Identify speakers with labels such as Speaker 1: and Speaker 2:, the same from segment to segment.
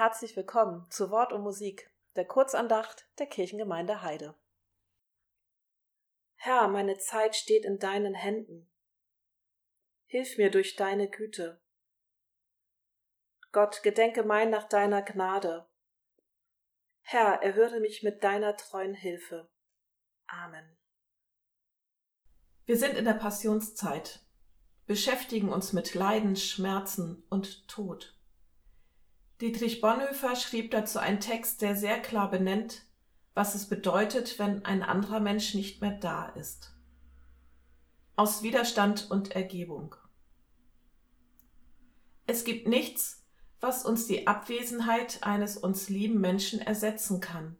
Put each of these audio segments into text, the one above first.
Speaker 1: Herzlich willkommen zu Wort und Musik, der Kurzandacht der Kirchengemeinde Heide. Herr, meine Zeit steht in deinen Händen. Hilf mir durch deine Güte. Gott, gedenke mein nach deiner Gnade. Herr, erhöre mich mit deiner treuen Hilfe. Amen.
Speaker 2: Wir sind in der Passionszeit, beschäftigen uns mit Leiden, Schmerzen und Tod. Dietrich Bonhoeffer schrieb dazu einen Text, der sehr klar benennt, was es bedeutet, wenn ein anderer Mensch nicht mehr da ist. Aus Widerstand und Ergebung. Es gibt nichts, was uns die Abwesenheit eines uns lieben Menschen ersetzen kann.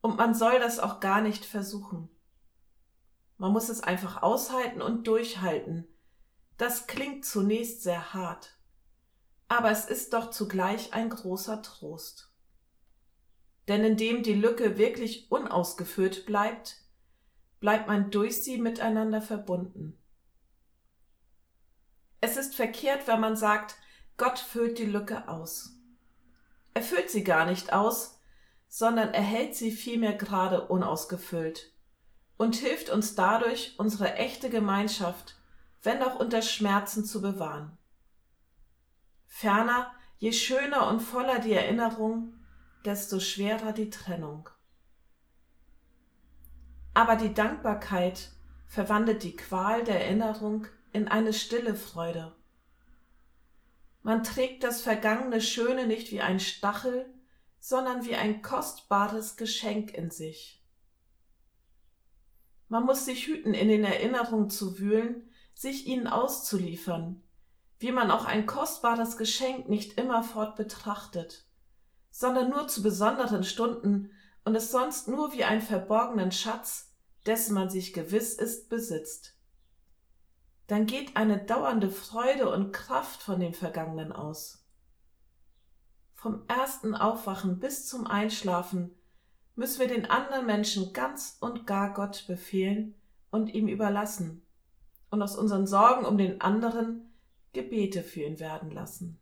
Speaker 2: Und man soll das auch gar nicht versuchen. Man muss es einfach aushalten und durchhalten. Das klingt zunächst sehr hart aber es ist doch zugleich ein großer Trost. Denn indem die Lücke wirklich unausgefüllt bleibt, bleibt man durch sie miteinander verbunden. Es ist verkehrt, wenn man sagt, Gott füllt die Lücke aus. Er füllt sie gar nicht aus, sondern er hält sie vielmehr gerade unausgefüllt und hilft uns dadurch, unsere echte Gemeinschaft, wenn auch unter Schmerzen, zu bewahren. Ferner, je schöner und voller die Erinnerung, desto schwerer die Trennung. Aber die Dankbarkeit verwandelt die Qual der Erinnerung in eine stille Freude. Man trägt das vergangene Schöne nicht wie ein Stachel, sondern wie ein kostbares Geschenk in sich. Man muss sich hüten, in den Erinnerungen zu wühlen, sich ihnen auszuliefern, wie man auch ein kostbares Geschenk nicht immerfort betrachtet, sondern nur zu besonderen Stunden und es sonst nur wie einen verborgenen Schatz, dessen man sich gewiss ist, besitzt. Dann geht eine dauernde Freude und Kraft von dem Vergangenen aus. Vom ersten Aufwachen bis zum Einschlafen müssen wir den anderen Menschen ganz und gar Gott befehlen und ihm überlassen und aus unseren Sorgen um den anderen Gebete für ihn werden lassen.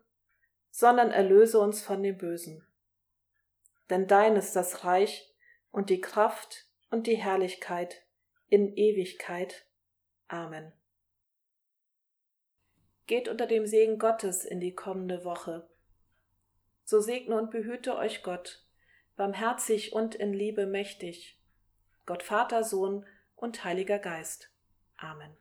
Speaker 1: sondern erlöse uns von dem Bösen. Denn dein ist das Reich und die Kraft und die Herrlichkeit in Ewigkeit. Amen. Geht unter dem Segen Gottes in die kommende Woche. So segne und behüte euch Gott, barmherzig und in Liebe mächtig. Gott Vater, Sohn und Heiliger Geist. Amen.